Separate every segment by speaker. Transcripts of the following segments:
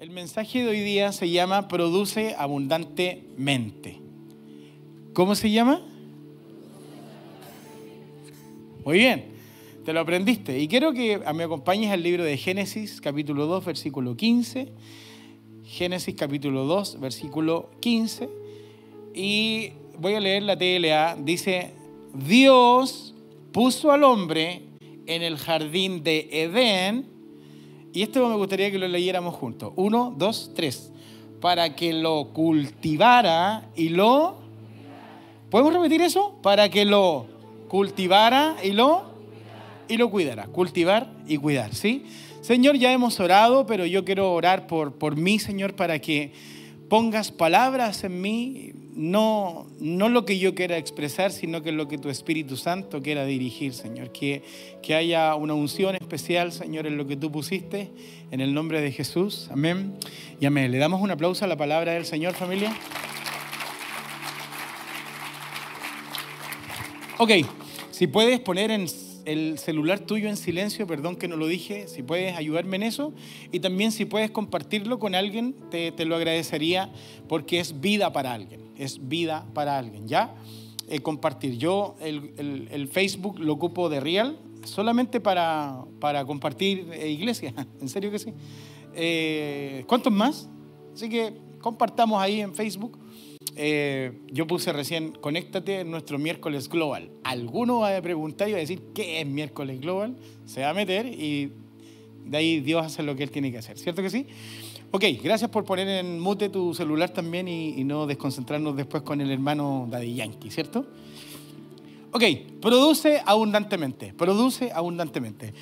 Speaker 1: El mensaje de hoy día se llama Produce abundantemente. ¿Cómo se llama? Muy bien, te lo aprendiste. Y quiero que me acompañes al libro de Génesis, capítulo 2, versículo 15. Génesis, capítulo 2, versículo 15. Y voy a leer la TLA. Dice, Dios puso al hombre en el jardín de Edén. Y esto me gustaría que lo leyéramos juntos. Uno, dos, tres. Para que lo cultivara y lo... ¿Podemos repetir eso? Para que lo cultivara y lo... Y lo cuidara. Cultivar y cuidar, ¿sí? Señor, ya hemos orado, pero yo quiero orar por, por mí, Señor, para que pongas palabras en mí, no, no lo que yo quiera expresar, sino que lo que tu Espíritu Santo quiera dirigir, Señor. Que, que haya una unción especial, Señor, en lo que tú pusiste, en el nombre de Jesús. Amén. Y amén. Le damos un aplauso a la palabra del Señor, familia. Ok, si puedes poner en el celular tuyo en silencio, perdón que no lo dije, si puedes ayudarme en eso. Y también si puedes compartirlo con alguien, te, lo agradecería porque es vida para alguien, es vida para alguien, ¿ya? Eh, compartir. Yo el, Facebook lo ocupo de real solamente para, para compartir eh, iglesia, en serio que sí. Eh, ¿Cuántos más? Así que compartamos ahí en Facebook. Yo puse recién, conéctate en nuestro miércoles global. Alguno va a preguntar y va a decir, ¿qué es miércoles global? Se va a meter y de ahí Dios hace lo que Él tiene que hacer. ¿Cierto que sí? Ok, gracias por poner en mute tu celular también y, no desconcentrarnos después con el hermano Daddy Yankee, ¿cierto? Ok, produce abundantemente, produce abundantemente.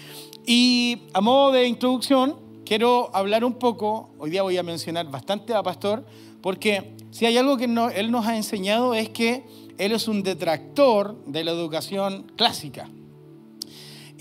Speaker 1: Y a modo de introducción, quiero hablar un poco, hoy día voy a mencionar bastante a Pastor, porque si hay algo que él nos ha enseñado es que él es un detractor de la educación clásica.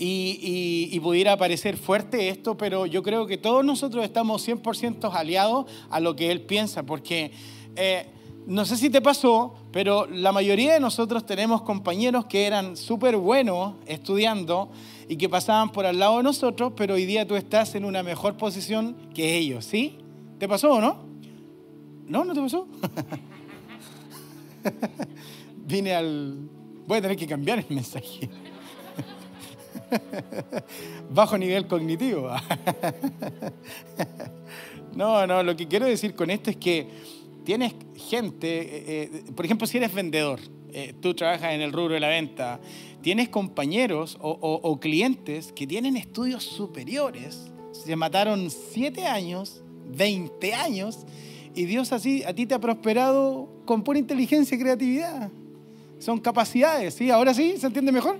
Speaker 1: Y, pudiera parecer fuerte esto, pero yo creo que todos nosotros estamos 100% aliados a lo que él piensa, porque eh, no sé si te pasó, pero la mayoría de nosotros tenemos compañeros que eran súper buenos estudiando y que pasaban por al lado de nosotros, pero hoy día tú estás en una mejor posición que ellos, ¿sí? ¿Te pasó o no? ¿No? ¿No te pasó? Vine al... Voy a tener que cambiar el mensaje. Bajo nivel cognitivo. no, no, lo que quiero decir con esto es que tienes gente, eh, eh, por ejemplo, si eres vendedor, eh, tú trabajas en el rubro de la venta, tienes compañeros o clientes que tienen estudios superiores, se mataron 7 años, 20 años y Dios así a ti te ha prosperado con pura inteligencia y creatividad. Son capacidades, ¿sí? Ahora sí, ¿se entiende mejor?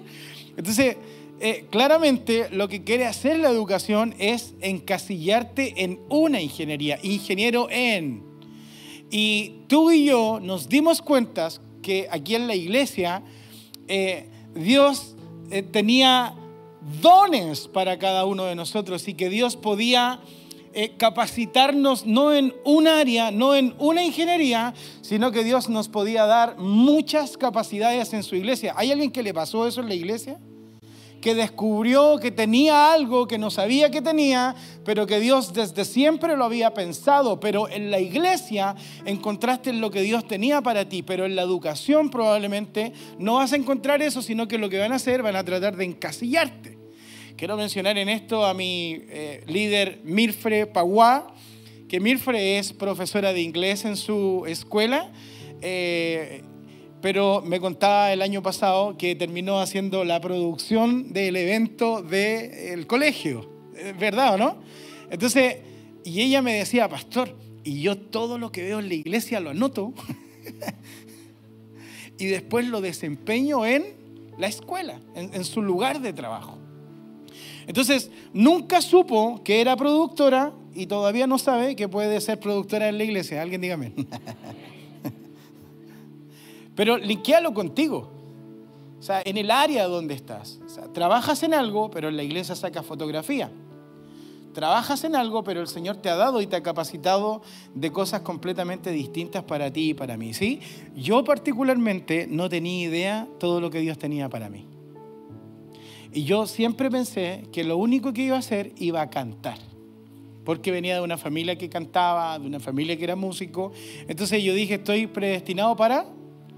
Speaker 1: Entonces, eh, claramente lo que quiere hacer la educación es encasillarte en una ingeniería, ingeniero en. Y tú y yo nos dimos cuenta que aquí en la iglesia eh, Dios eh, tenía dones para cada uno de nosotros y que Dios podía capacitarnos no en un área, no en una ingeniería, sino que Dios nos podía dar muchas capacidades en su iglesia. ¿Hay alguien que le pasó eso en la iglesia? Que descubrió que tenía algo que no sabía que tenía, pero que Dios desde siempre lo había pensado. Pero en la iglesia encontraste lo que Dios tenía para ti, pero en la educación probablemente no vas a encontrar eso, sino que lo que van a hacer van a tratar de encasillarte. Quiero mencionar en esto a mi eh, líder Mirfre Paguá, que Mirfre es profesora de inglés en su escuela, eh, pero me contaba el año pasado que terminó haciendo la producción del evento del colegio, ¿verdad o no? Entonces, y ella me decía, pastor, y yo todo lo que veo en la iglesia lo anoto y después lo desempeño en la escuela, en su lugar de trabajo. Entonces, nunca supo que era productora y todavía no sabe que puede ser productora en la iglesia. Alguien dígame. Pero linkealo contigo. O sea, en el área donde estás. Trabajas en algo, pero en la iglesia sacas fotografía. Trabajas en algo, pero el Señor te ha dado y te ha capacitado de cosas completamente distintas para ti y para mí. ¿sí? Yo particularmente no tenía idea todo lo que Dios tenía para mí. Y yo siempre pensé que lo único que iba a hacer iba a cantar. porque venía de una familia que cantaba, de una familia que era músico. Entonces yo dije, estoy predestinado para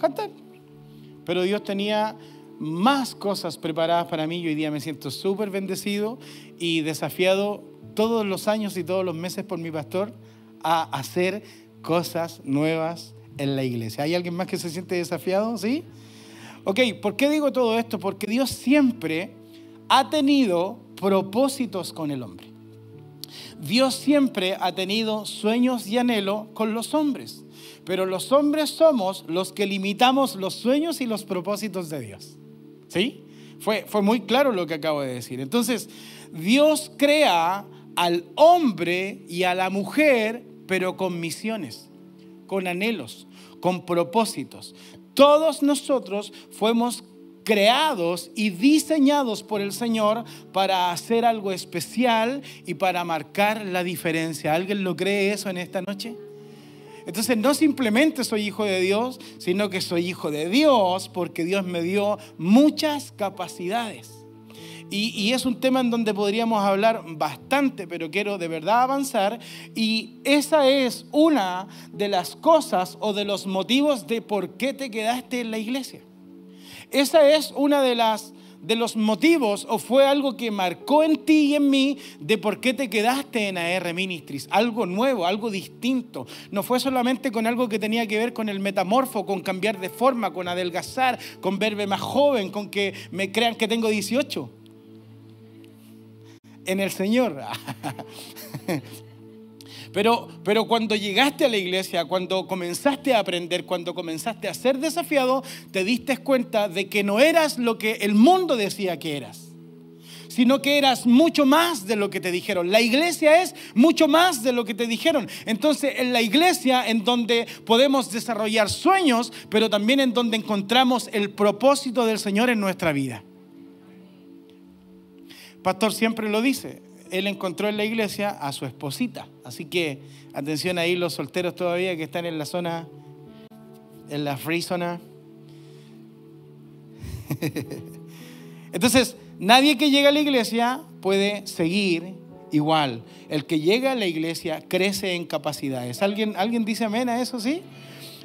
Speaker 1: cantar. Pero Dios tenía más cosas preparadas para mí y hoy día me siento súper bendecido y desafiado todos los años y todos los meses por mi pastor a hacer cosas nuevas en la iglesia. ¿Hay alguien más que se siente desafiado? ¿Sí? Ok, ¿por qué digo todo esto? Porque Dios siempre ha tenido propósitos con el hombre. Dios siempre ha tenido sueños y anhelo con los hombres, pero los hombres somos los que limitamos los sueños y los propósitos de Dios. ¿Sí? Fue, fue muy claro lo que acabo de decir. Entonces, Dios crea al hombre y a la mujer, pero con misiones, con anhelos, con propósitos. Todos nosotros fuimos creados y diseñados por el Señor para hacer algo especial y para marcar la diferencia. ¿Alguien lo cree eso en esta noche? Entonces no simplemente soy hijo de Dios, sino que soy hijo de Dios porque Dios me dio muchas capacidades. Y, es un tema en donde podríamos hablar bastante, pero quiero de verdad avanzar. Y esa es una de las cosas o de los motivos de por qué te quedaste en la iglesia. Esa es una de las de los motivos o fue algo que marcó en ti y en mí de por qué te quedaste en AR Ministries. Algo nuevo, algo distinto. No fue solamente con algo que tenía que ver con el metamorfo, con cambiar de forma, con adelgazar, con verme más joven, con que me crean que tengo 18 en el Señor. Pero, pero cuando llegaste a la iglesia, cuando comenzaste a aprender, cuando comenzaste a ser desafiado, te diste cuenta de que no eras lo que el mundo decía que eras sino que eras mucho más de lo que te dijeron. La iglesia es mucho más de lo que te dijeron. Entonces, en la iglesia en donde podemos desarrollar sueños, pero también en donde encontramos el propósito del Señor en nuestra vida. Pastor siempre lo dice, él encontró en la iglesia a su esposita. Así que atención ahí los solteros todavía que están en la zona, en la free zona. Entonces, nadie que llega a la iglesia puede seguir igual. El que llega a la iglesia crece en capacidades. ¿Alguien, ¿alguien dice amén a eso, sí?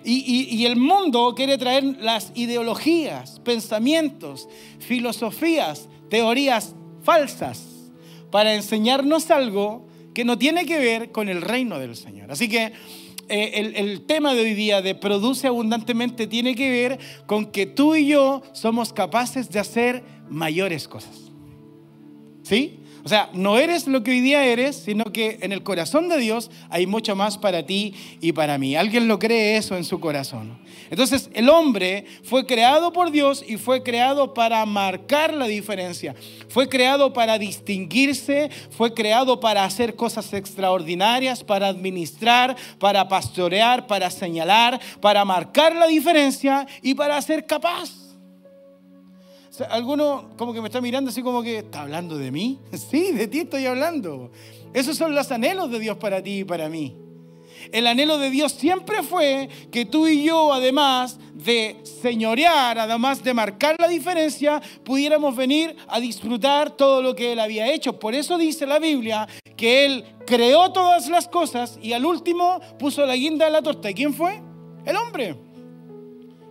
Speaker 1: Y, y, el mundo quiere traer las ideologías, pensamientos, filosofías, teorías falsas para enseñarnos algo que no tiene que ver con el reino del Señor. Así que eh, el, el, tema de hoy día de produce abundantemente tiene que ver con que tú y yo somos capaces de hacer mayores cosas. ¿Sí? O sea, no eres lo que hoy día eres, sino que en el corazón de Dios hay mucho más para ti y para mí. ¿Alguien lo cree eso en su corazón? Entonces, el hombre fue creado por Dios y fue creado para marcar la diferencia. Fue creado para distinguirse, fue creado para hacer cosas extraordinarias, para administrar, para pastorear, para señalar, para marcar la diferencia y para ser capaz alguno como que me está mirando así como que, ¿está hablando de mí? Sí, de ti estoy hablando. Esos son los anhelos de Dios para ti y para mí. El anhelo de Dios siempre fue que tú y yo, además de señorear, además de marcar la diferencia, pudiéramos venir a disfrutar todo lo que Él había hecho. Por eso dice la Biblia que Él creó todas las cosas y al último puso la guinda de la torta. ¿Y quién fue? El hombre.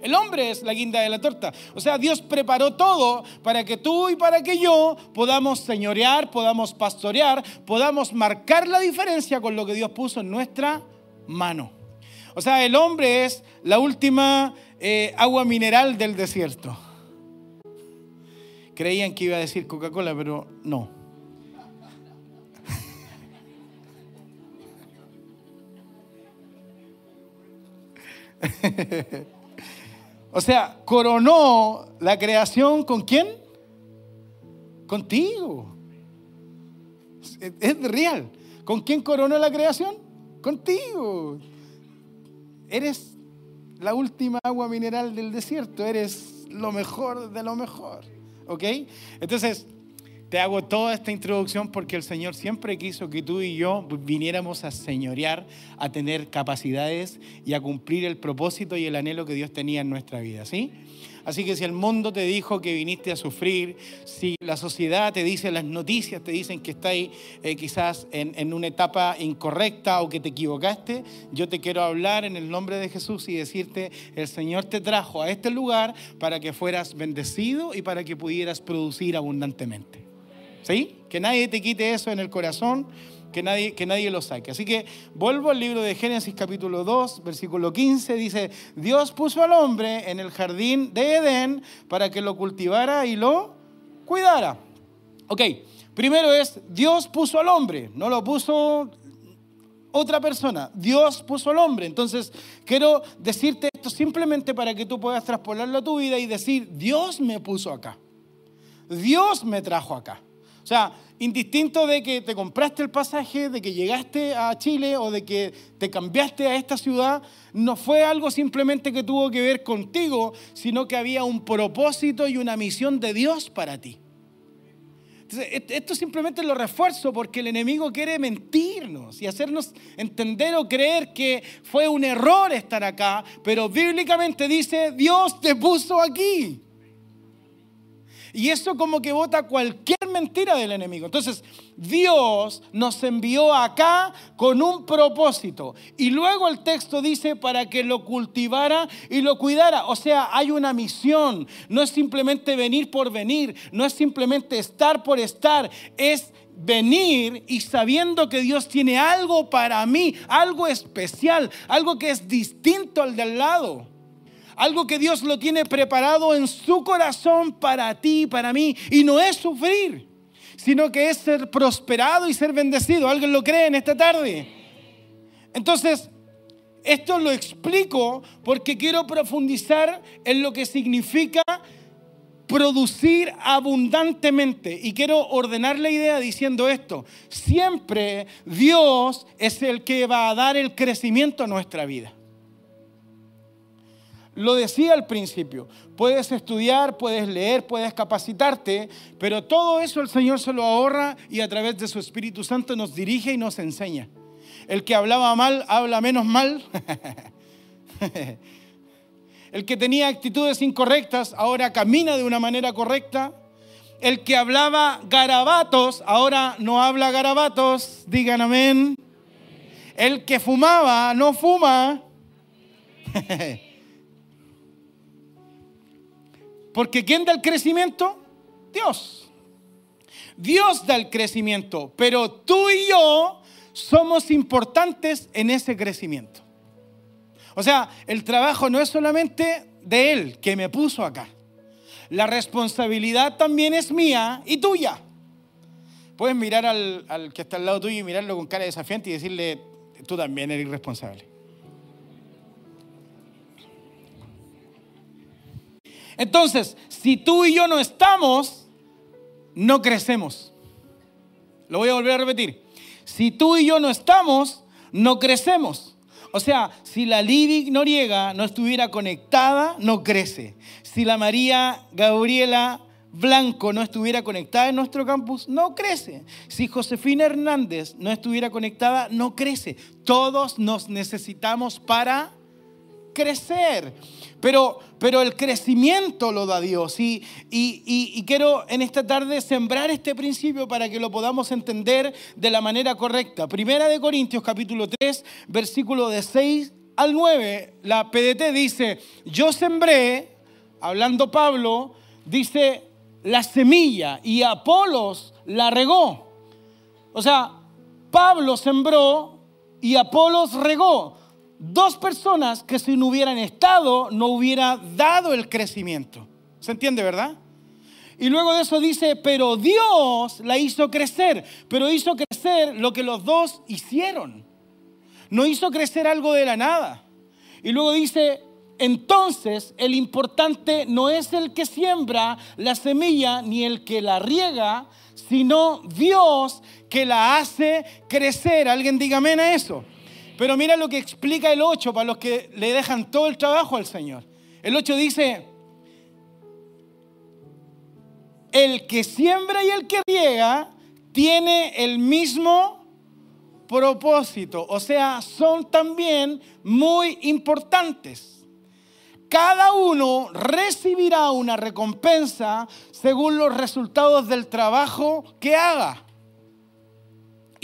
Speaker 1: El hombre es la guinda de la torta. O sea, Dios preparó todo para que tú y para que yo podamos señorear, podamos pastorear, podamos marcar la diferencia con lo que Dios puso en nuestra mano. O sea, el hombre es la última eh, agua mineral del desierto. Creían que iba a decir Coca-Cola, pero no. O sea, coronó la creación con quién? Contigo. Es real. ¿Con quién coronó la creación? Contigo. Eres la última agua mineral del desierto. Eres lo mejor de lo mejor. ¿Ok? Entonces, te hago toda esta introducción porque el Señor siempre quiso que tú y yo viniéramos a señorear, a tener capacidades y a cumplir el propósito y el anhelo que Dios tenía en nuestra vida, ¿sí? Así que si el mundo te dijo que viniste a sufrir, si la sociedad te dice, las noticias te dicen que estás eh, quizás en una etapa incorrecta o que te equivocaste, yo te quiero hablar en el nombre de Jesús y decirte, el Señor te trajo a este lugar para que fueras bendecido y para que pudieras producir abundantemente. ¿Sí? Que nadie te quite eso en el corazón que nadie, que nadie lo saque. Así que vuelvo al libro de Génesis capítulo 2, versículo 15, dice, Dios puso al hombre en el jardín de Edén para que lo cultivara y lo cuidara. Ok, primero es, Dios puso al hombre, no lo puso otra persona. Dios puso al hombre. Entonces, quiero decirte esto simplemente para que tú puedas traspolarlo a tu vida y decir, Dios me puso acá. Dios me trajo acá. O sea, indistinto de que te compraste el pasaje, de que llegaste a Chile o de que te cambiaste a esta ciudad, no fue algo simplemente que tuvo que ver contigo, sino que había un propósito y una misión de Dios para ti. esto simplemente lo refuerzo porque el enemigo quiere mentirnos y hacernos entender o creer que fue un error estar acá, pero bíblicamente dice, Dios te puso aquí. Y eso como que vota cualquier mentira del enemigo. Entonces, Dios nos envió acá con un propósito. Y luego el texto dice para que lo cultivara y lo cuidara. O sea, hay una misión. No es simplemente venir por venir. No es simplemente estar por estar. Es venir y sabiendo que Dios tiene algo para mí, algo especial, algo que es distinto al del lado. Algo que Dios lo tiene preparado en su corazón para ti, para mí. Y no es sufrir, sino que es ser prosperado y ser bendecido. ¿Alguien lo cree en esta tarde? Entonces, esto lo explico porque quiero profundizar en lo que significa producir abundantemente. Y quiero ordenar la idea diciendo esto. Siempre Dios es el que va a dar el crecimiento a nuestra vida. Lo decía al principio, puedes estudiar, puedes leer, puedes capacitarte, pero todo eso el Señor se lo ahorra y a través de su Espíritu Santo nos dirige y nos enseña. El que hablaba mal, habla menos mal. El que tenía actitudes incorrectas, ahora camina de una manera correcta. El que hablaba garabatos, ahora no habla garabatos. Digan amén. El que fumaba, no fuma. Porque ¿quién da el crecimiento? Dios. Dios da el crecimiento, pero tú y yo somos importantes en ese crecimiento. O sea, el trabajo no es solamente de Él que me puso acá. La responsabilidad también es mía y tuya. Puedes mirar al, que está al lado tuyo y mirarlo con cara desafiante y decirle, tú también eres responsable. Entonces, si tú y yo no estamos, no crecemos. Lo voy a volver a repetir. Si tú y yo no estamos, no crecemos. O sea, si la Lidy Noriega no estuviera conectada, no crece. Si la María Gabriela Blanco no estuviera conectada en nuestro campus, no crece. Si Josefina Hernández no estuviera conectada, no crece. Todos nos necesitamos para crecer. Pero, pero el crecimiento lo da Dios. Y, y, quiero en esta tarde sembrar este principio para que lo podamos entender de la manera correcta. Primera de Corintios capítulo 3, versículo de 6 al 9. La PDT dice, yo sembré, hablando Pablo, dice, la semilla y Apolos la regó. O sea, Pablo sembró y Apolos regó dos personas que si no hubieran estado no hubiera dado el crecimiento. ¿Se entiende, verdad? Y luego de eso dice, pero Dios la hizo crecer, pero hizo crecer lo que los dos hicieron. No hizo crecer algo de la nada. Y luego dice, entonces el importante no es el que siembra la semilla ni el que la riega, sino Dios que la hace crecer. ¿Alguien diga amén a eso? Pero mira lo que explica el 8 para los que le dejan todo el trabajo al Señor. El 8 dice, el que siembra y el que riega tiene el mismo propósito. O sea, son también muy importantes. Cada uno recibirá una recompensa según los resultados del trabajo que haga.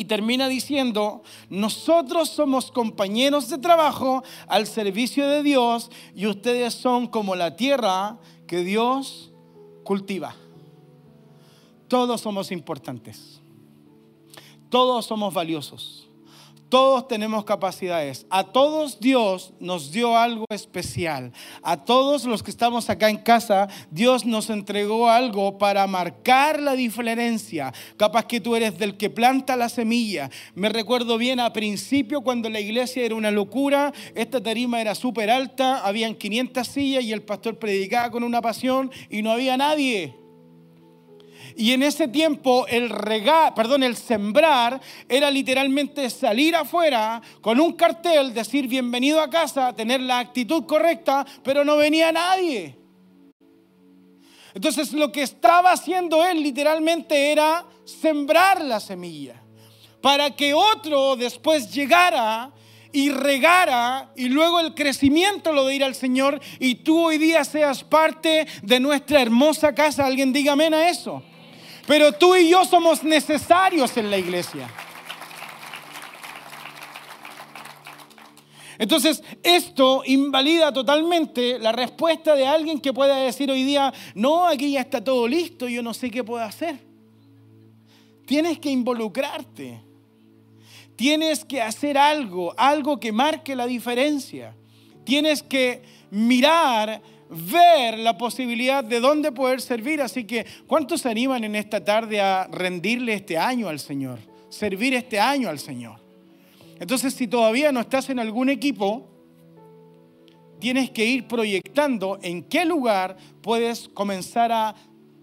Speaker 1: Y termina diciendo, nosotros somos compañeros de trabajo al servicio de Dios y ustedes son como la tierra que Dios cultiva. Todos somos importantes. Todos somos valiosos. Todos tenemos capacidades. A todos Dios nos dio algo especial. A todos los que estamos acá en casa, Dios nos entregó algo para marcar la diferencia. Capaz que tú eres del que planta la semilla. Me recuerdo bien a principio cuando la iglesia era una locura, esta tarima era súper alta, habían 500 sillas y el pastor predicaba con una pasión y no había nadie. Y en ese tiempo el regar, perdón, el sembrar era literalmente salir afuera con un cartel, decir bienvenido a casa, tener la actitud correcta, pero no venía nadie. Entonces lo que estaba haciendo él literalmente era sembrar la semilla para que otro después llegara y regara y luego el crecimiento lo de ir al Señor y tú hoy día seas parte de nuestra hermosa casa. Alguien diga amén a eso. Pero tú y yo somos necesarios en la iglesia. Entonces, esto invalida totalmente la respuesta de alguien que pueda decir hoy día, no, aquí ya está todo listo, yo no sé qué puedo hacer. Tienes que involucrarte. Tienes que hacer algo, algo que marque la diferencia. Tienes que mirar ver la posibilidad de dónde poder servir. Así que, ¿cuántos se animan en esta tarde a rendirle este año al Señor? Servir este año al Señor. Entonces, si todavía no estás en algún equipo, tienes que ir proyectando en qué lugar puedes comenzar a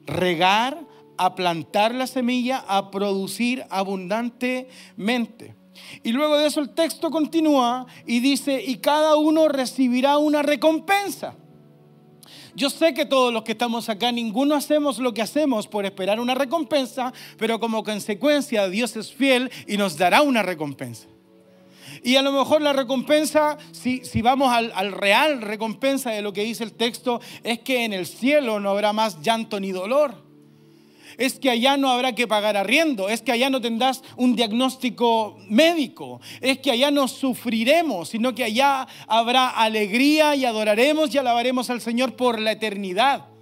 Speaker 1: regar, a plantar la semilla, a producir abundantemente. Y luego de eso el texto continúa y dice, y cada uno recibirá una recompensa. Yo sé que todos los que estamos acá, ninguno hacemos lo que hacemos por esperar una recompensa, pero como consecuencia Dios es fiel y nos dará una recompensa. Y a lo mejor la recompensa, si, si vamos al, al, real recompensa de lo que dice el texto, es que en el cielo no habrá más llanto ni dolor es que allá no habrá que pagar arriendo, es que allá no tendrás un diagnóstico médico, es que allá no sufriremos, sino que allá habrá alegría y adoraremos y alabaremos al Señor por la eternidad.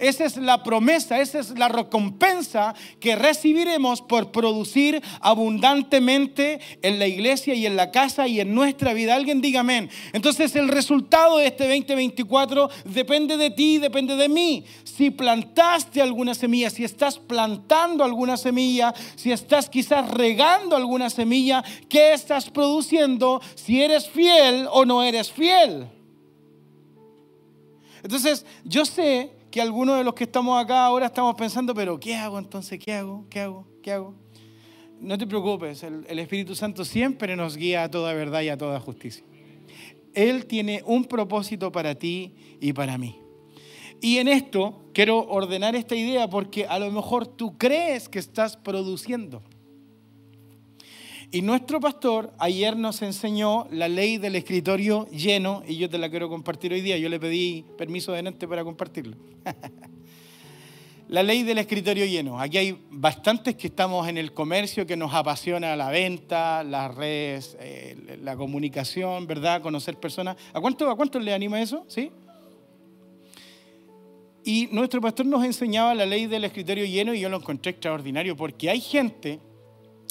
Speaker 1: Esa es la promesa, esa es la recompensa que recibiremos por producir abundantemente en la iglesia y en la casa y en nuestra vida. Alguien diga amén. Entonces el resultado de este 2024 depende de ti, depende de mí. Si plantaste alguna semilla, si estás plantando alguna semilla, si estás quizás regando alguna semilla, ¿qué estás produciendo? Si eres fiel o no eres fiel. Entonces, yo sé que algunos de los que estamos acá ahora estamos pensando, pero ¿qué hago entonces? ¿Qué hago? ¿Qué hago? ¿Qué hago? No te preocupes, el, el Espíritu Santo siempre nos guía a toda verdad y a toda justicia. Él tiene un propósito para ti y para mí. Y en esto quiero ordenar esta idea porque a lo mejor tú crees que estás produciendo. Y nuestro pastor ayer nos enseñó la ley del escritorio lleno y yo te la quiero compartir hoy día. Yo le pedí permiso de Nente para compartirlo. la ley del escritorio lleno. Aquí hay bastantes que estamos en el comercio, que nos apasiona la venta, las redes, eh, la comunicación, ¿verdad? Conocer personas. ¿A cuánto, ¿A cuánto le anima eso? ¿Sí? Y nuestro pastor nos enseñaba la ley del escritorio lleno y yo lo encontré extraordinario porque hay gente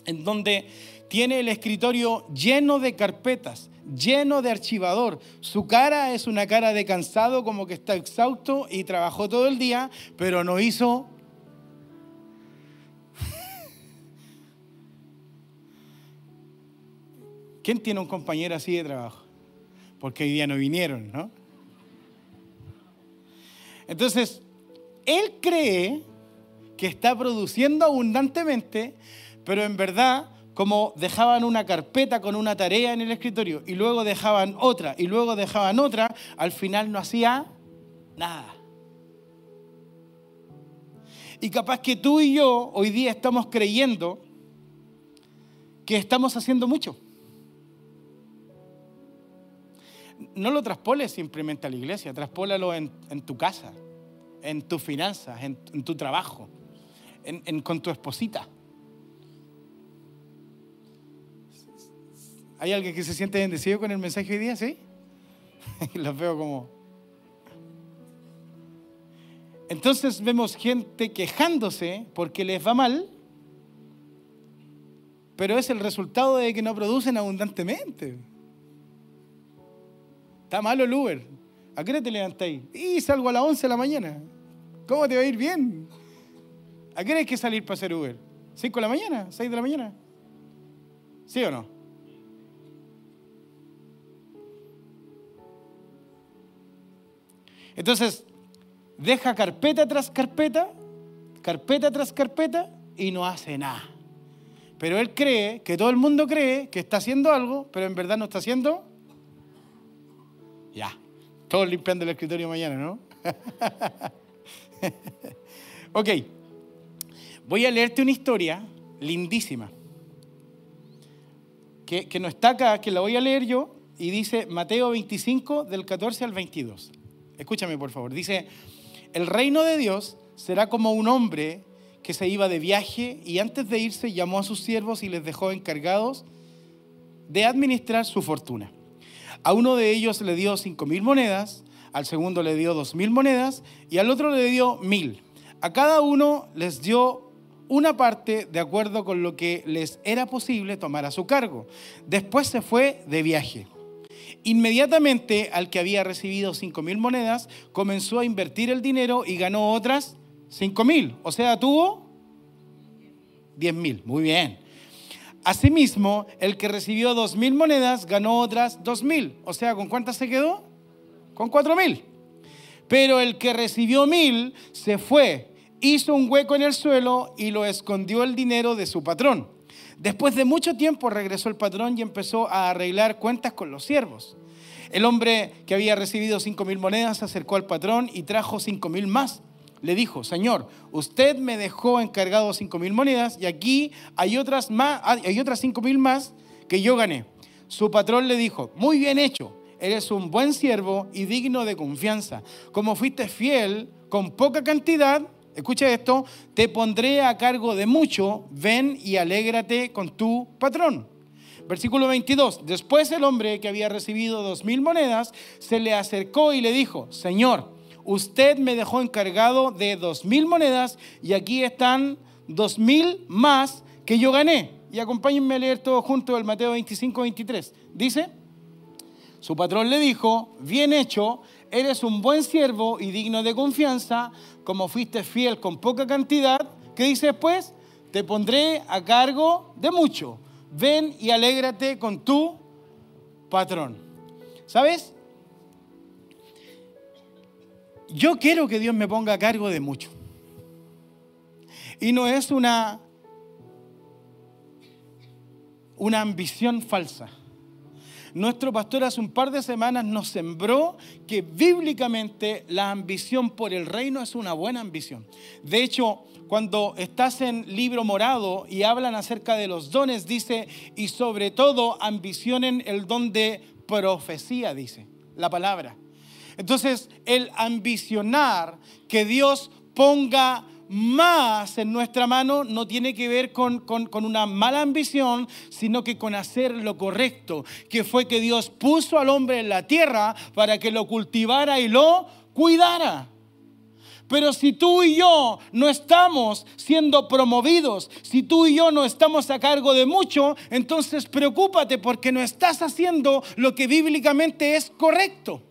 Speaker 1: en donde tiene el escritorio lleno de carpetas, lleno de archivador. Su cara es una cara de cansado, como que está exhausto y trabajó todo el día, pero no hizo... ¿Quién tiene un compañero así de trabajo? Porque hoy día no vinieron, ¿no? Entonces, él cree que está produciendo abundantemente, pero en verdad como dejaban una carpeta con una tarea en el escritorio y luego dejaban otra y luego dejaban otra, al final no hacía nada. Y capaz que tú y yo hoy día estamos creyendo que estamos haciendo mucho. No lo traspoles simplemente a la iglesia, traspólalo en, tu casa, en tus finanzas, en, tu trabajo, con tu esposita. ¿Hay alguien que se siente bendecido con el mensaje hoy día? ¿Sí? Los veo como... Entonces vemos gente quejándose porque les va mal pero es el resultado de que no producen abundantemente. Está malo el Uber. ¿A qué hora te levantáis? Y salgo a las 11 de la mañana. ¿Cómo te va a ir bien? ¿A qué hora hay que salir para hacer Uber? ¿5 de la mañana? ¿6 de la mañana? ¿Sí o no? Entonces, deja carpeta tras carpeta, carpeta tras carpeta y no hace nada. Pero él cree, que todo el mundo cree que está haciendo algo, pero en verdad no está haciendo. Ya, todos limpiando el escritorio mañana, ¿no? ok, voy a leerte una historia lindísima, que, que no está acá, que la voy a leer yo, y dice Mateo 25 del 14 al 22. Escúchame por favor, dice, el reino de Dios será como un hombre que se iba de viaje y antes de irse llamó a sus siervos y les dejó encargados de administrar su fortuna. A uno de ellos le dio cinco mil monedas, al segundo le dio dos mil monedas y al otro le dio mil. A cada uno les dio una parte de acuerdo con lo que les era posible tomar a su cargo. Después se fue de viaje. Inmediatamente al que había recibido cinco mil monedas comenzó a invertir el dinero y ganó otras 5 mil, o sea, tuvo 10 mil, muy bien. Asimismo, el que recibió dos mil monedas ganó otras dos mil, o sea, ¿con cuántas se quedó? Con cuatro mil. Pero el que recibió mil se fue, hizo un hueco en el suelo y lo escondió el dinero de su patrón. Después de mucho tiempo regresó el patrón y empezó a arreglar cuentas con los siervos. El hombre que había recibido cinco mil monedas se acercó al patrón y trajo cinco mil más le dijo, Señor, usted me dejó encargado cinco mil monedas y aquí hay otras, más, hay otras cinco mil más que yo gané. Su patrón le dijo, muy bien hecho, eres un buen siervo y digno de confianza. Como fuiste fiel con poca cantidad, escucha esto, te pondré a cargo de mucho, ven y alégrate con tu patrón. Versículo 22. Después el hombre que había recibido dos mil monedas se le acercó y le dijo, Señor, usted me dejó encargado de dos mil monedas y aquí están dos mil más que yo gané. Y acompáñenme a leer todo junto el Mateo 25, 23. Dice, su patrón le dijo, bien hecho, eres un buen siervo y digno de confianza, como fuiste fiel con poca cantidad. ¿Qué dice después? Te pondré a cargo de mucho. Ven y alégrate con tu patrón. ¿Sabes? yo quiero que Dios me ponga a cargo de mucho. Y no es una, una ambición falsa. Nuestro pastor hace un par de semanas nos sembró que bíblicamente la ambición por el reino es una buena ambición. De hecho, cuando estás en libro morado y hablan acerca de los dones, dice, y sobre todo ambicionen el don de profecía, dice la palabra. Entonces, el ambicionar que Dios ponga más en nuestra mano no tiene que ver con, una mala ambición, sino que con hacer lo correcto, que fue que Dios puso al hombre en la tierra para que lo cultivara y lo cuidara. Pero si tú y yo no estamos siendo promovidos, si tú y yo no estamos a cargo de mucho, entonces preocúpate porque no estás haciendo lo que bíblicamente es correcto.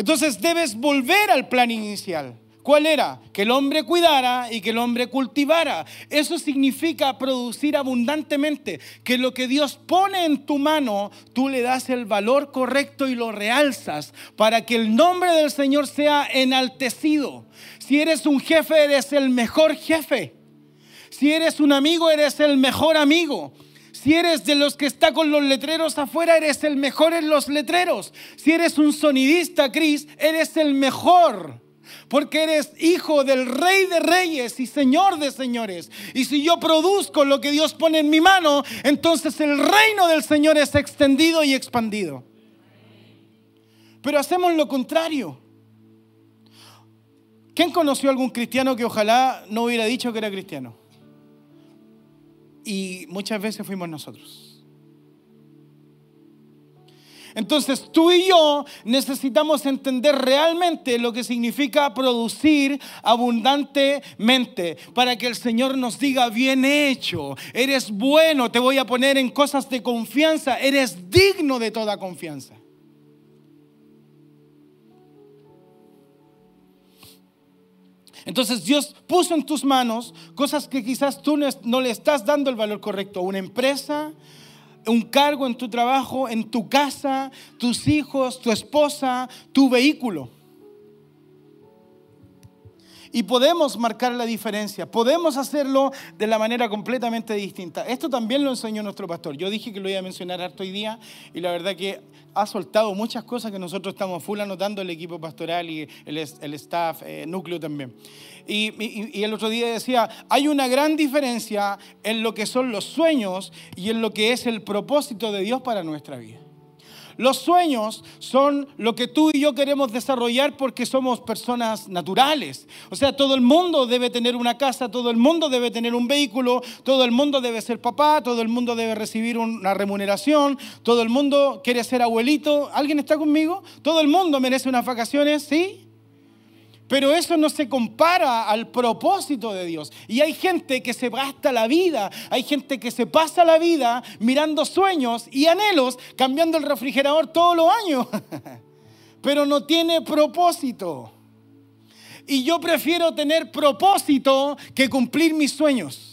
Speaker 1: Entonces debes volver al plan inicial. ¿Cuál era? Que el hombre cuidara y que el hombre cultivara. Eso significa producir abundantemente, que lo que Dios pone en tu mano, tú le das el valor correcto y lo realzas para que el nombre del Señor sea enaltecido. Si eres un jefe, eres el mejor jefe. Si eres un amigo, eres el mejor amigo. Si eres de los que está con los letreros afuera, eres el mejor en los letreros. Si eres un sonidista, Cris, eres el mejor. Porque eres hijo del rey de reyes y señor de señores. Y si yo produzco lo que Dios pone en mi mano, entonces el reino del Señor es extendido y expandido. Pero hacemos lo contrario. ¿Quién conoció a algún cristiano que ojalá no hubiera dicho que era cristiano? Y muchas veces fuimos nosotros. Entonces tú y yo necesitamos entender realmente lo que significa producir abundantemente para que el Señor nos diga, bien hecho, eres bueno, te voy a poner en cosas de confianza, eres digno de toda confianza. Entonces Dios puso en tus manos cosas que quizás tú no le estás dando el valor correcto. Una empresa, un cargo en tu trabajo, en tu casa, tus hijos, tu esposa, tu vehículo. Y podemos marcar la diferencia, podemos hacerlo de la manera completamente distinta. Esto también lo enseñó nuestro pastor. Yo dije que lo iba a mencionar harto hoy día y la verdad que ha soltado muchas cosas que nosotros estamos full anotando el equipo pastoral y el, staff, eh, núcleo también. Y, y, el otro día decía, hay una gran diferencia en lo que son los sueños y en lo que es el propósito de Dios para nuestra vida. Los sueños son lo que tú y yo queremos desarrollar porque somos personas naturales. O sea, todo el mundo debe tener una casa, todo el mundo debe tener un vehículo, todo el mundo debe ser papá, todo el mundo debe recibir una remuneración, todo el mundo quiere ser abuelito. ¿Alguien está conmigo? Todo el mundo merece unas vacaciones, ¿sí? Pero eso no se compara al propósito de Dios. Y hay gente que se gasta la vida, hay gente que se pasa la vida mirando sueños y anhelos, cambiando el refrigerador todos los años. Pero no tiene propósito. Y yo prefiero tener propósito que cumplir mis sueños.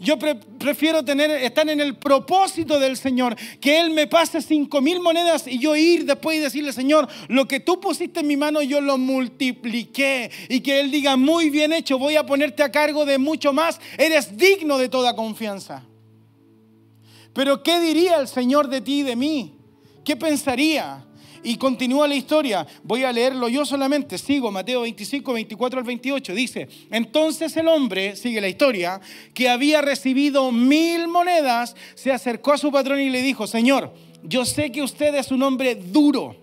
Speaker 1: Yo prefiero tener, estar en el propósito del Señor, que Él me pase cinco mil monedas y yo ir después y decirle, Señor, lo que tú pusiste en mi mano yo lo multipliqué. Y que Él diga, muy bien hecho, voy a ponerte a cargo de mucho más. Eres digno de toda confianza. Pero ¿qué diría el Señor de ti y de mí? ¿Qué pensaría? Y continúa la historia. Voy a leerlo yo solamente. Sigo Mateo 25, 24 al 28. Dice, entonces el hombre, sigue la historia, que había recibido mil monedas, se acercó a su patrón y le dijo, Señor, yo sé que usted es un hombre duro.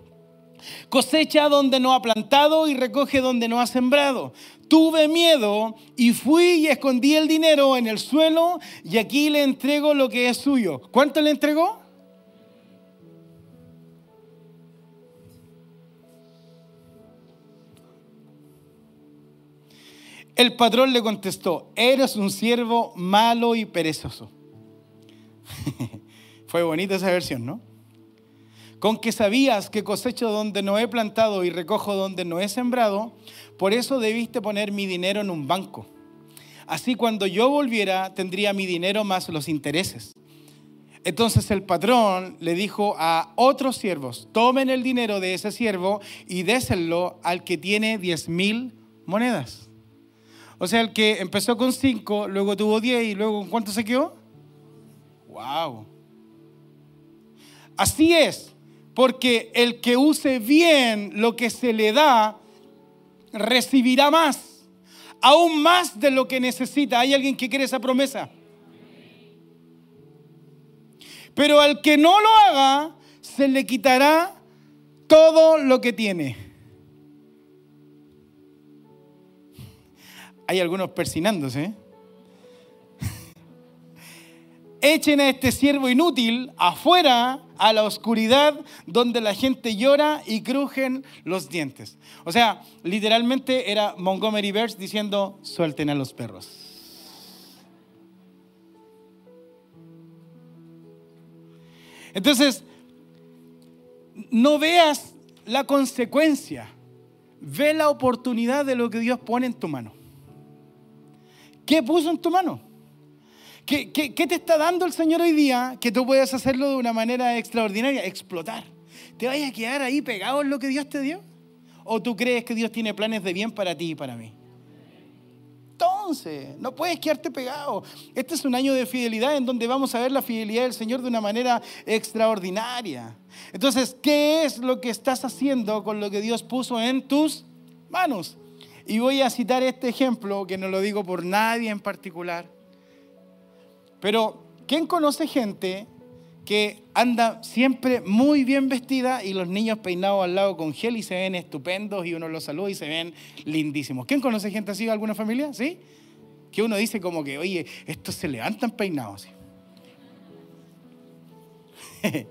Speaker 1: Cosecha donde no ha plantado y recoge donde no ha sembrado. Tuve miedo y fui y escondí el dinero en el suelo y aquí le entrego lo que es suyo. ¿Cuánto le entregó? El patrón le contestó, eres un siervo malo y perezoso. Fue bonita esa versión, ¿no? Con que sabías que cosecho donde no he plantado y recojo donde no he sembrado, por eso debiste poner mi dinero en un banco. Así cuando yo volviera tendría mi dinero más los intereses. Entonces el patrón le dijo a otros siervos, tomen el dinero de ese siervo y désenlo al que tiene diez mil monedas. O sea, el que empezó con 5, luego tuvo 10 y luego ¿con cuánto se quedó? ¡Wow! Así es, porque el que use bien lo que se le da, recibirá más, aún más de lo que necesita. ¿Hay alguien que quiere esa promesa? Pero al que no lo haga, se le quitará todo lo que tiene. Hay algunos persinándose. Echen a este siervo inútil afuera a la oscuridad donde la gente llora y crujen los dientes. O sea, literalmente era Montgomery Burns diciendo, suelten a los perros. Entonces, no veas la consecuencia, ve la oportunidad de lo que Dios pone en tu mano. ¿Qué puso en tu mano? ¿Qué, te está dando el Señor hoy día que tú puedes hacerlo de una manera extraordinaria? Explotar. ¿Te vayas a quedar ahí pegado en lo que Dios te dio? ¿O tú crees que Dios tiene planes de bien para ti y para mí? Entonces. No puedes quedarte pegado. Este es un año de fidelidad en donde vamos a ver la fidelidad del Señor de una manera extraordinaria. Entonces, ¿qué es lo que estás haciendo con lo que Dios puso en tus manos? Y voy a citar este ejemplo, que no lo digo por nadie en particular. Pero, ¿quién conoce gente que anda siempre muy bien vestida y los niños peinados al lado con gel y se ven estupendos y uno los saluda y se ven lindísimos. ¿Quién conoce gente así, alguna familia? ¿Sí? Que uno dice como que, oye, estos se levantan peinados.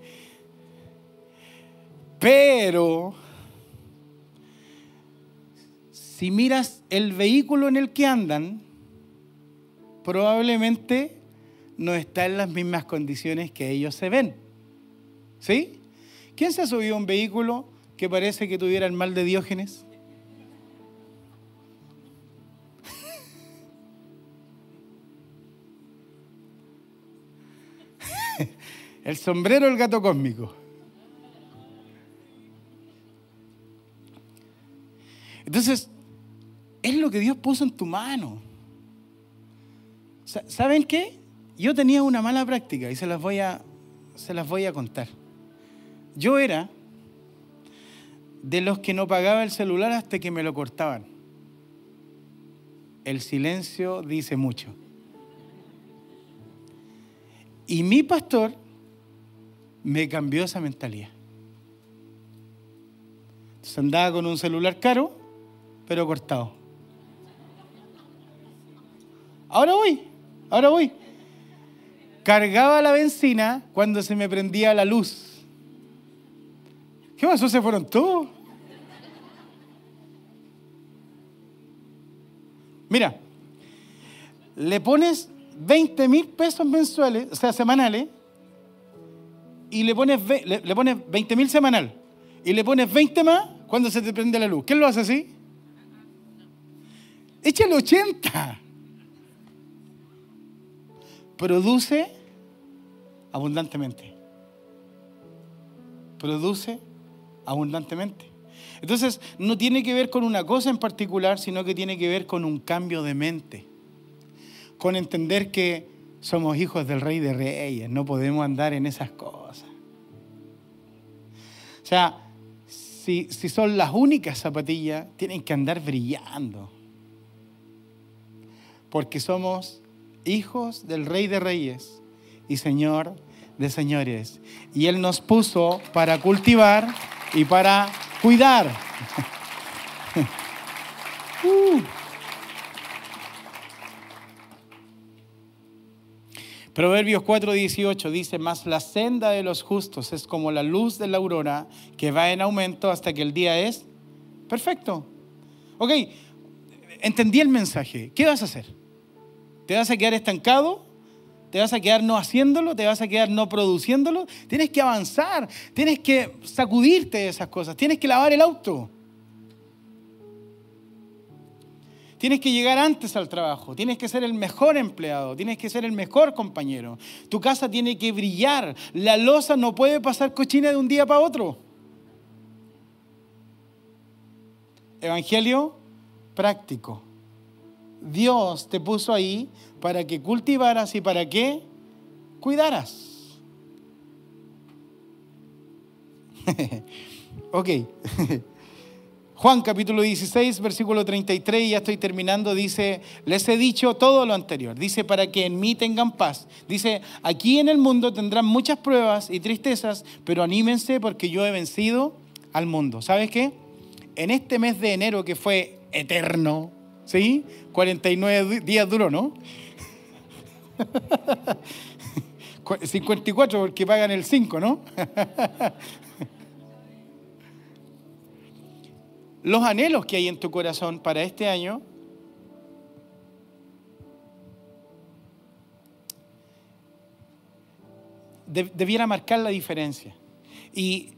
Speaker 1: Pero, si miras el vehículo en el que andan, probablemente no está en las mismas condiciones que ellos se ven. ¿Sí? ¿Quién se ha subido a un vehículo que parece que tuviera el mal de Diógenes? el sombrero del gato cósmico. Entonces, es lo que Dios puso en tu mano. ¿Saben qué? Yo tenía una mala práctica y se las voy a, se las voy a contar. Yo era de los que no pagaba el celular hasta que me lo cortaban. El silencio dice mucho. Y mi pastor me cambió esa mentalidad. Entonces andaba con un celular caro, pero cortado. Ahora voy, ahora voy cargaba la benzina cuando se me prendía la luz. ¿Qué pasó? ¿Se fueron todos? Mira, le pones 20 mil pesos mensuales, o sea, semanales, y le pones, le, pones 20 mil semanal, y le pones 20 más cuando se te prende la luz. ¿Quién lo hace así? Échale 80 produce abundantemente. Produce abundantemente. Entonces, no tiene que ver con una cosa en particular, sino que tiene que ver con un cambio de mente. Con entender que somos hijos del rey de reyes, no podemos andar en esas cosas. O sea, si, si son las únicas zapatillas, tienen que andar brillando. Porque somos hijos del Rey de Reyes y Señor de Señores. Y Él nos puso para cultivar y para cuidar. Uh. Proverbios 4:18 dice, más la senda de los justos es como la luz de la aurora que va en aumento hasta que el día es perfecto. Ok, entendí el mensaje. ¿Qué vas a hacer? ¿Te vas a quedar estancado? ¿Te vas a quedar no haciéndolo? ¿Te vas a quedar no produciéndolo? Tienes que avanzar, tienes que sacudirte de esas cosas, tienes que lavar el auto. Tienes que llegar antes al trabajo, tienes que ser el mejor empleado, tienes que ser el mejor compañero. Tu casa tiene que brillar, la losa no puede pasar cochina de un día para otro. Evangelio práctico. Dios te puso ahí para que cultivaras y para que cuidaras. ok. Juan capítulo 16, versículo 33, ya estoy terminando, dice, les he dicho todo lo anterior, dice, para que en mí tengan paz. Dice, aquí en el mundo tendrán muchas pruebas y tristezas, pero anímense porque yo he vencido al mundo. ¿Sabes qué? En este mes de enero que fue eterno, ¿Sí? 49 días duró, ¿no? 54 porque pagan el 5, ¿no? Los anhelos que hay en tu corazón para este año debiera marcar la diferencia. Y,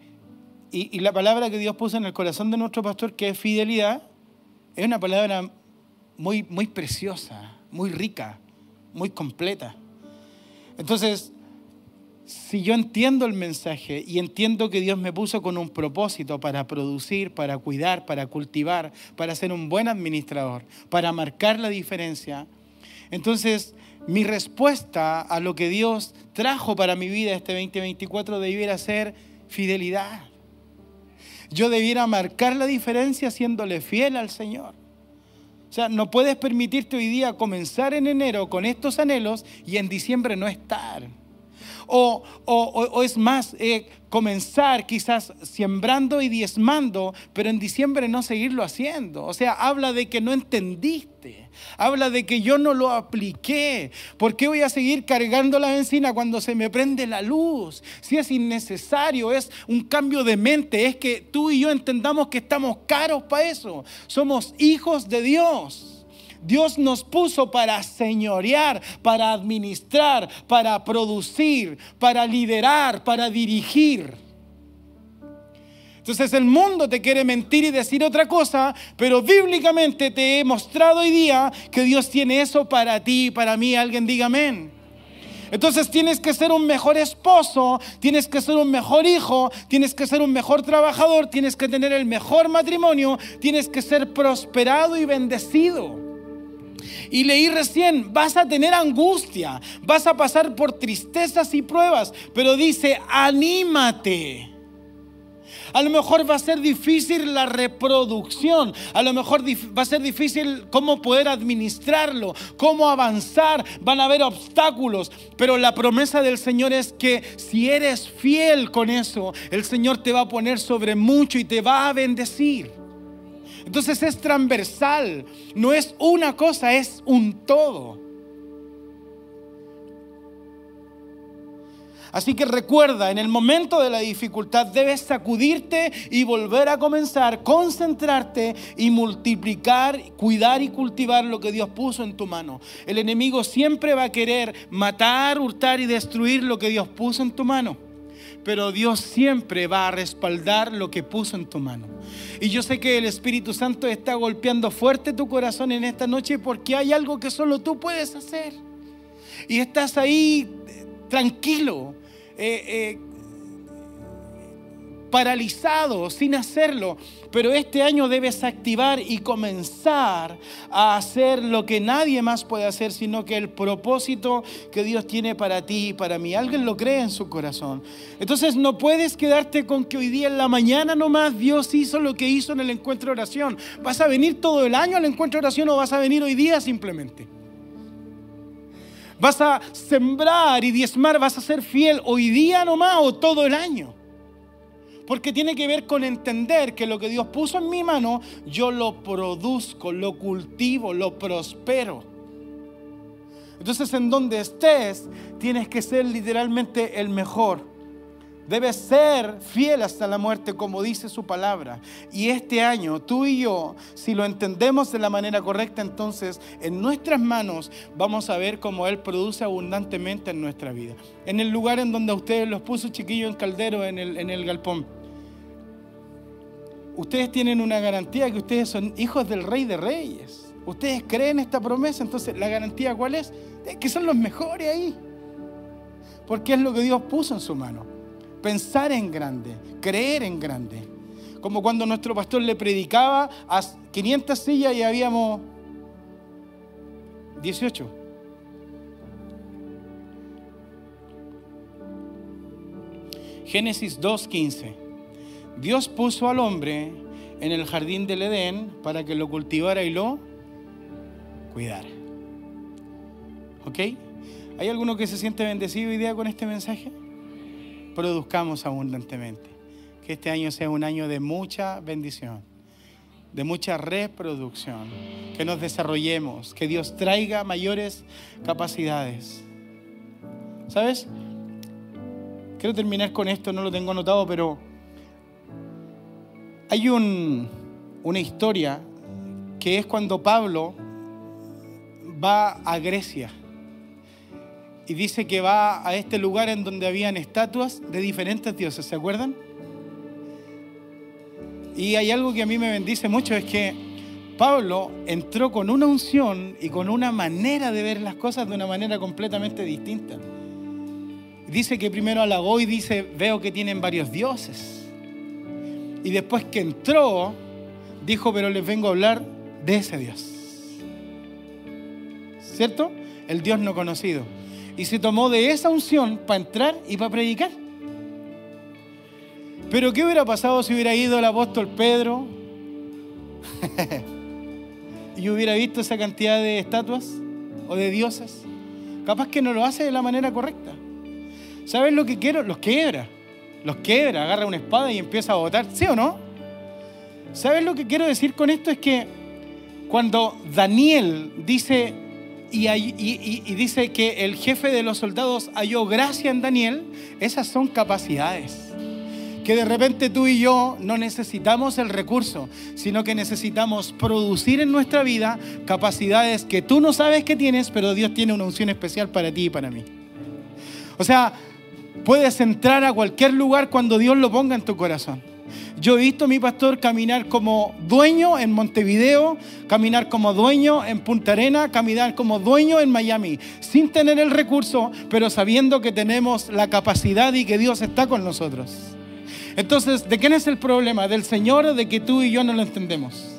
Speaker 1: y, la palabra que Dios puso en el corazón de nuestro pastor, que es fidelidad, es una palabra muy, muy preciosa, muy rica, muy completa. Entonces, si yo entiendo el mensaje y entiendo que Dios me puso con un propósito para producir, para cuidar, para cultivar, para ser un buen administrador, para marcar la diferencia, Entonces, mi respuesta a lo que Dios trajo para mi vida este 2024 debiera ser fidelidad. Yo debiera marcar la diferencia siéndole fiel al Señor. Sea, no puedes permitirte hoy día comenzar en enero con estos anhelos y en diciembre no estar. O, o, es más, eh, comenzar quizás sembrando y diezmando, pero en diciembre no seguirlo haciendo. O sea, habla de que no entendiste. Habla de que yo no lo apliqué. ¿Por qué voy a seguir cargando la benzina cuando se me prende la luz? Si es innecesario, es un cambio de mente. Es que tú y yo entendamos que estamos caros para eso. Somos hijos de Dios. Dios nos puso para señorear, para administrar, para producir, para liderar, para dirigir. Entonces el mundo te quiere mentir y decir otra cosa, pero bíblicamente te he mostrado hoy día que Dios tiene eso para ti y para mí. Alguien diga amén. Entonces tienes que ser un mejor esposo, tienes que ser un mejor hijo, tienes que ser un mejor trabajador, tienes que tener el mejor matrimonio, tienes que ser prosperado y bendecido. Y leí recién, vas a tener angustia, vas a pasar por tristezas y pruebas, pero dice, anímate. A lo mejor va a ser difícil la reproducción, a lo mejor va a ser difícil cómo poder administrarlo, cómo avanzar, van a haber obstáculos, pero la promesa del Señor es que si eres fiel con eso, el Señor te va a poner sobre mucho y te va a bendecir. Entonces es transversal, no es una cosa, es un todo. Así que recuerda, en el momento de la dificultad debes sacudirte y volver a comenzar, concentrarte y multiplicar, cuidar y cultivar lo que Dios puso en tu mano. El enemigo siempre va a querer matar, hurtar y destruir lo que Dios puso en tu mano pero Dios siempre va a respaldar lo que puso en tu mano. Y yo sé que el Espíritu Santo está golpeando fuerte tu corazón en esta noche porque hay algo que solo tú puedes hacer. Y estás ahí eh, tranquilo, eh, eh, paralizado, sin hacerlo. Pero este año debes activar y comenzar a hacer lo que nadie más puede hacer, sino que el propósito que Dios tiene para ti y para mí. Alguien lo cree en su corazón. Entonces no puedes quedarte con que hoy día en la mañana nomás Dios hizo lo que hizo en el encuentro de oración. ¿Vas a venir todo el año al encuentro de oración o vas a venir hoy día simplemente? ¿Vas a sembrar y diezmar? ¿Vas a ser fiel hoy día nomás o todo el año? Porque tiene que ver con entender que lo que Dios puso en mi mano, yo lo produzco, lo cultivo, lo prospero. Entonces en donde estés, tienes que ser literalmente el mejor. Debes ser fiel hasta la muerte, como dice su palabra. Y este año, tú y yo, si lo entendemos de la manera correcta, entonces en nuestras manos vamos a ver cómo Él produce abundantemente en nuestra vida. En el lugar en donde ustedes los puso chiquillos en caldero, en el, en el galpón. Ustedes tienen una garantía que ustedes son hijos del Rey de Reyes. Ustedes creen esta promesa, entonces la garantía cuál es? que son los mejores ahí. Porque es lo que Dios puso en su mano pensar en grande, creer en grande. Como cuando nuestro pastor le predicaba a 500 sillas y habíamos 18. Génesis 2.15. Dios puso al hombre en el jardín del Edén para que lo cultivara y lo cuidara. ¿Ok? ¿Hay alguno que se siente bendecido hoy día con este mensaje? produzcamos abundantemente. Que este año sea un año de mucha bendición, de mucha reproducción. Que nos desarrollemos, que Dios traiga mayores capacidades. ¿Sabes? Quiero terminar con esto, no lo tengo anotado, pero hay un, una historia que es cuando Pablo va a Grecia y dice que va a este lugar en donde habían estatuas de diferentes dioses, ¿se acuerdan? Y hay algo que a mí me bendice mucho, es que Pablo entró con una unción y con una manera de ver las cosas de una manera completamente distinta. Dice que primero halagó y dice, veo que tienen varios dioses. Y después que entró, dijo, pero les vengo a hablar de ese Dios. ¿cierto? El Dios no conocido. Y se tomó de esa unción para entrar y para predicar. Pero ¿qué hubiera pasado si hubiera ido el apóstol Pedro y hubiera visto esa cantidad de estatuas o de dioses? Capaz que no lo hace de la manera correcta. ¿Sabes lo que quiero? Los quiebra. Los quiebra, agarra una espada y empieza a botar. ¿Sí o no? ¿Sabes lo que quiero decir con esto? Es que cuando Daniel dice y, dice que el jefe de los soldados halló gracia en Daniel, esas son capacidades que de repente tú y yo no necesitamos el recurso, sino que necesitamos producir en nuestra vida capacidades que tú no sabes que tienes, pero Dios tiene una unción especial para ti y para mí. O sea, puedes entrar a cualquier lugar cuando Dios lo ponga en tu corazón. Yo he visto a mi pastor caminar como dueño en Montevideo, caminar como dueño en Punta Arena, caminar como dueño en Miami, sin tener el recurso, pero sabiendo que tenemos la capacidad y que Dios está con nosotros. Entonces, ¿de quién es el problema? ¿Del Señor o de que tú y yo no lo entendemos?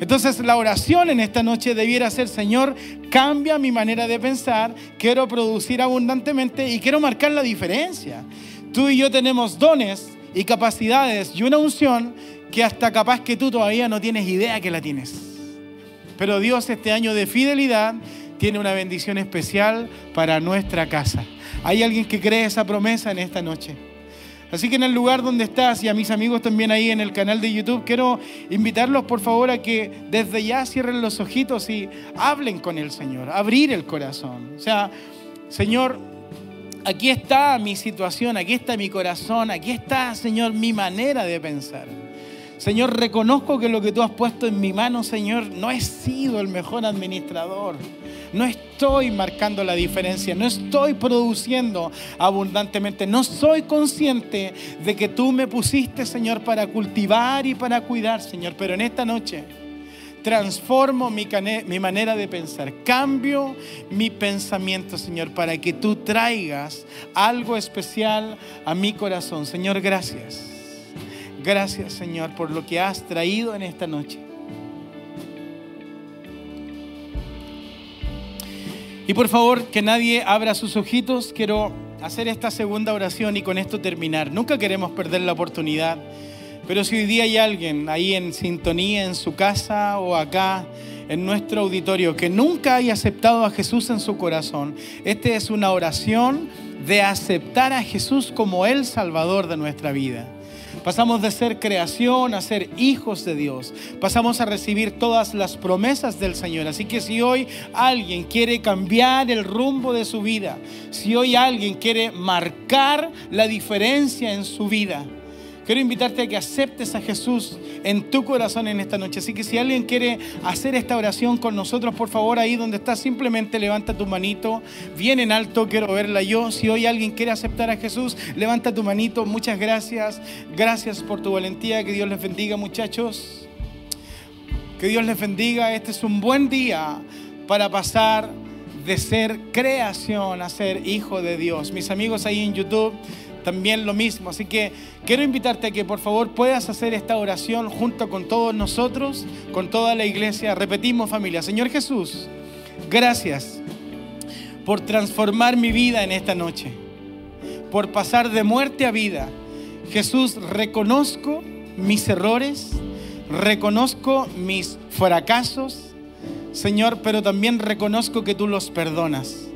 Speaker 1: Entonces la oración en esta noche debiera ser, Señor, cambia mi manera de pensar, quiero producir abundantemente y quiero marcar la diferencia. Tú y yo tenemos dones y capacidades y una unción que hasta capaz que tú todavía no tienes idea que la tienes. Pero Dios este año de fidelidad tiene una bendición especial para nuestra casa. ¿Hay alguien que cree esa promesa en esta noche? Así que en el lugar donde estás y a mis amigos también ahí en el canal de YouTube, quiero invitarlos por favor a que desde ya cierren los ojitos y hablen con el Señor, abrir el corazón. O sea, Señor, aquí está mi situación, aquí está mi corazón, aquí está, Señor, mi manera de pensar. Señor, reconozco que lo que tú has puesto en mi mano, Señor, no he sido el mejor administrador no estoy marcando la diferencia, no estoy produciendo abundantemente, no soy consciente de que tú me pusiste, Señor, para cultivar y para cuidar, Señor, pero en esta noche transformo mi, mi, manera de pensar, cambio mi pensamiento, Señor, para que tú traigas algo especial a mi corazón. Señor, gracias. Gracias, Señor, por lo que has traído en esta noche. Y por favor, que nadie abra sus ojitos. Quiero hacer esta segunda oración y con esto terminar. Nunca queremos perder la oportunidad. Pero si hoy día hay alguien ahí en sintonía en su casa o acá en nuestro auditorio que nunca haya aceptado a Jesús en su corazón, esta es una oración de aceptar a Jesús como el Salvador de nuestra vida. Pasamos de ser creación a ser hijos de Dios. Pasamos a recibir todas las promesas del Señor. Así que si hoy alguien quiere cambiar el rumbo de su vida, si hoy alguien quiere marcar la diferencia en su vida, Quiero invitarte a que aceptes a Jesús en tu corazón en esta noche. Así que si alguien quiere hacer esta oración con nosotros, por favor, ahí donde estás, simplemente levanta tu manito, bien en alto, quiero verla yo. Si hoy alguien quiere aceptar a Jesús, levanta tu manito. Muchas gracias. Gracias por tu valentía. Que Dios les bendiga, muchachos. Que Dios les bendiga. Este es un buen día para pasar de ser creación a ser hijo de Dios. Mis amigos ahí en YouTube también lo mismo. Así que quiero invitarte a que por favor puedas hacer esta oración junto con todos nosotros, con toda la iglesia. Repetimos familia, Señor Jesús, gracias por transformar mi vida en esta noche, por pasar de muerte a vida. Jesús, reconozco mis errores, reconozco mis fracasos, Señor, pero también reconozco que tú los perdonas.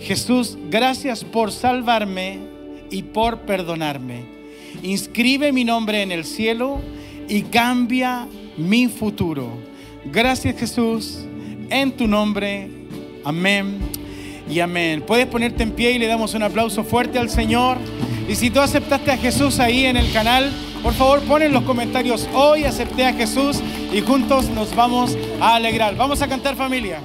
Speaker 1: Jesús, gracias por salvarme y por perdonarme. Inscribe mi nombre en el cielo y cambia mi futuro. Gracias Jesús, en tu nombre. Amén y amén. Puedes ponerte en pie y le damos un aplauso fuerte al Señor. Y si tú aceptaste a Jesús ahí en el canal, por favor pon en los comentarios, hoy acepté a Jesús y juntos nos vamos a alegrar. Vamos a cantar familia.